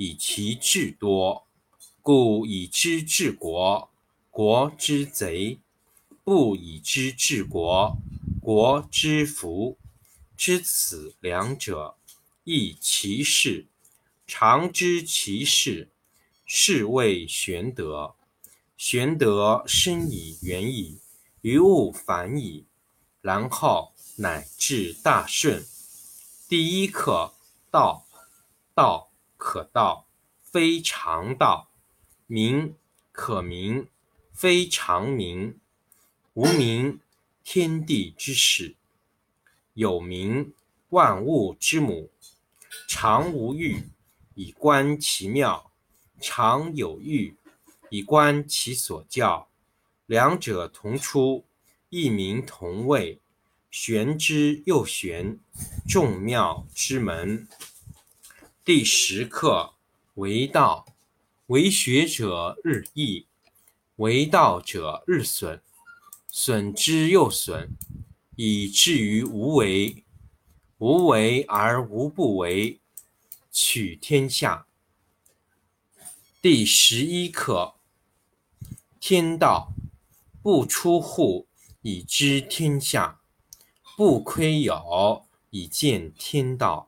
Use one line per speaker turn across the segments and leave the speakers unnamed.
以其智多，故以知治国，国之贼；不以知治国，国之福。知此两者，亦其事。常知其事，是谓玄德。玄德深以远矣，于物反矣，然后乃至大顺。第一课，道，道。可道，非常道；名可名，非常名。无名，天地之始；有名，万物之母。常无欲，以观其妙；常有欲，以观其所教。两者同出，异名同谓，玄之又玄，众妙之门。第十课为道，为学者日益，为道者日损，损之又损，以至于无为。无为而无不为，取天下。第十一课天道，不出户以知天下，不窥牖以见天道。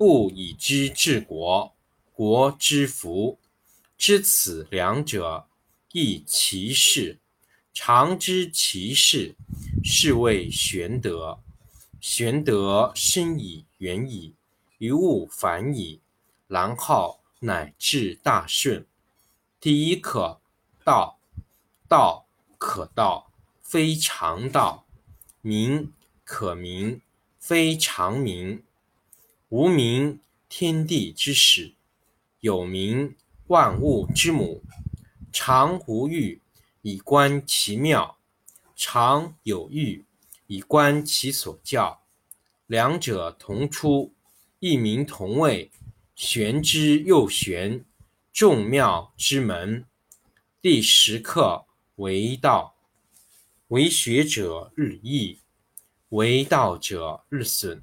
不以知治国，国之福。知此两者，亦其事。常知其事，是谓玄德。玄德深以远矣，于物反矣，然后乃至大顺。第一课，道。道可道，非常道；名可名，非常名。无名，天地之始；有名，万物之母。常无欲，以观其妙；常有欲，以观其所教。两者同出，异名同谓，玄之又玄，众妙之门。第十课为道，为学者日益，为道者日损。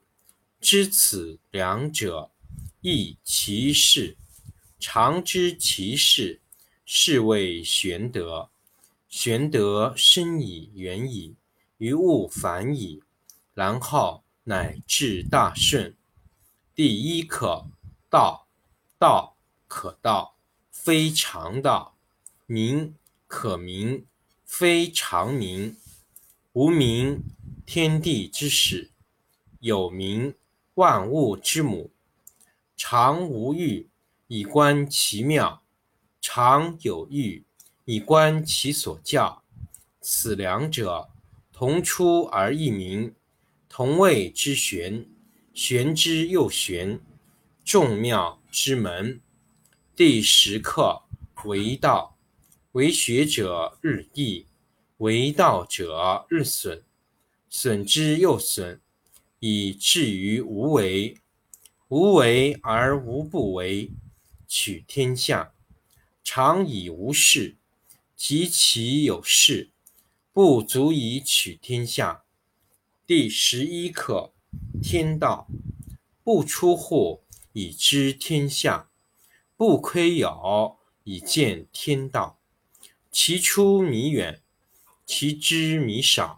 知此两者，亦其事。常知其事，是谓玄德。玄德深以远矣，于物反矣，然后乃至大顺。第一课，道，道可道，非常道；名可名，非常名。无名，天地之始；有名，万物之母。常无欲，以观其妙；常有欲，以观其所教。此两者，同出而异名，同谓之玄。玄之又玄，众妙之门。第十课：为道，为学者日益，为道者日损，损之又损，以至于无为。无为而无不为，取天下常以无事，及其有事，不足以取天下。第十一课。天道不出户，以知天下；不窥牖，以见天道。其出弥远，其知弥少。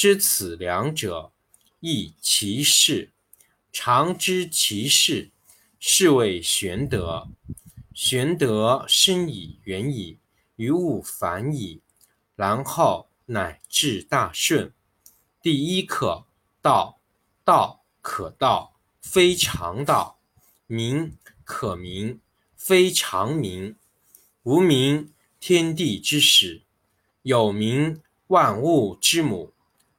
知此两者，亦其事。常知其事，是谓玄德。玄德深以远矣，于物反矣，然后乃至大顺。第一课，道。道可道，非常道；名可名，非常名。无名，天地之始；有名，万物之母。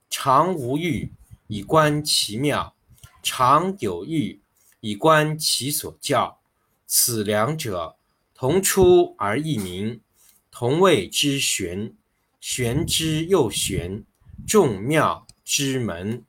常无欲，以观其妙；常有欲，以观其所教。此两者，同出而异名，同谓之玄。玄之又玄，众妙之门。